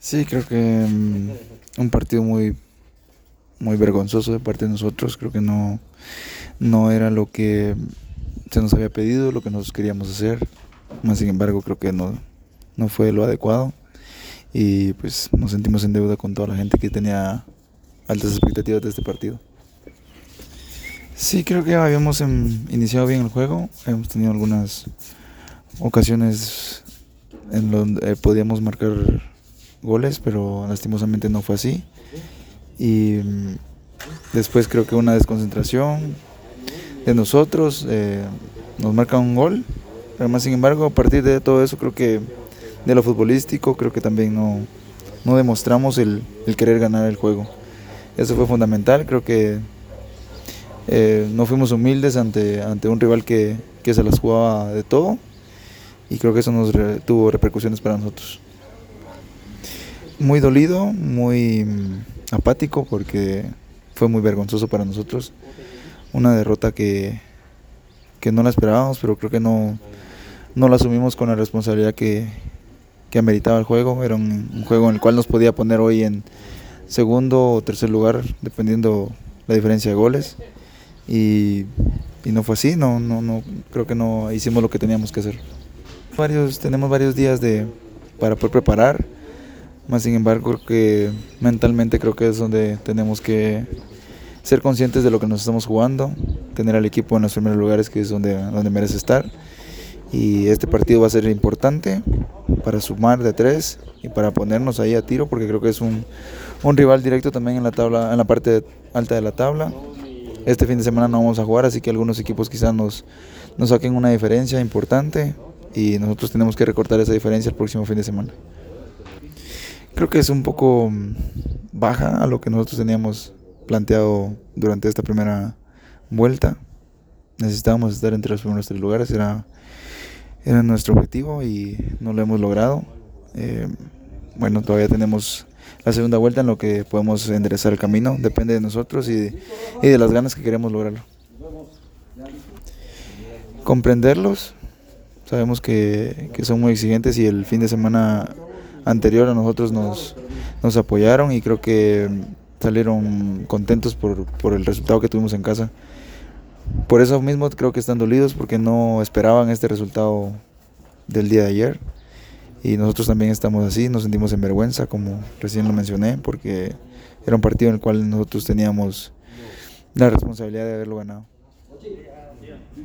Sí, creo que mm, un partido muy, muy vergonzoso de parte de nosotros. Creo que no, no era lo que se nos había pedido, lo que nosotros queríamos hacer. Más sin embargo, creo que no, no fue lo adecuado. Y pues nos sentimos en deuda con toda la gente que tenía altas expectativas de este partido. Sí, creo que habíamos em, iniciado bien el juego. Hemos tenido algunas ocasiones en donde podíamos marcar goles, pero lastimosamente no fue así. Y mm, después creo que una desconcentración de nosotros eh, nos marca un gol. Pero más sin embargo, a partir de todo eso, creo que de lo futbolístico, creo que también no, no demostramos el, el, querer ganar el juego. Eso fue fundamental, creo que eh, no fuimos humildes ante, ante un rival que, que se las jugaba de todo y creo que eso nos tuvo repercusiones para nosotros muy dolido, muy mm, apático porque fue muy vergonzoso para nosotros. Una derrota que, que no la esperábamos, pero creo que no, no la asumimos con la responsabilidad que, que ameritaba el juego. Era un, juego en el cual nos podía poner hoy en segundo o tercer lugar, dependiendo la diferencia de goles. Y, no fue así, no, no, no, creo que no hicimos lo que teníamos que hacer. Varios, tenemos varios días de, para poder preparar más sin embargo, que mentalmente creo que es donde tenemos que ser conscientes de lo que nos estamos jugando, tener al equipo en los primeros lugares, que es donde, donde merece estar. Y este partido va a ser importante para sumar de tres y para ponernos ahí a tiro, porque creo que es un, un rival directo también en la tabla, en la parte alta de la tabla. Este fin de semana no vamos a jugar, así que algunos equipos quizás nos, nos saquen una diferencia importante y nosotros tenemos que recortar esa diferencia el próximo fin de semana. Creo que es un poco mm, baja a lo que nosotros teníamos planteado durante esta primera vuelta. Necesitábamos estar entre los primeros tres lugares, era, era nuestro objetivo y no lo hemos logrado. Eh, bueno, todavía tenemos la segunda vuelta en lo que podemos enderezar el camino, depende de nosotros y de, y de las ganas que queremos lograrlo. Comprenderlos, sabemos que, que son muy exigentes y el fin de semana anterior a nosotros nos, nos apoyaron y creo que salieron contentos por, por el resultado que tuvimos en casa. Por eso mismo creo que están dolidos porque no esperaban este resultado del día de ayer. Y nosotros también estamos así, nos sentimos en vergüenza, como recién lo mencioné, porque era un partido en el cual nosotros teníamos la responsabilidad de haberlo ganado.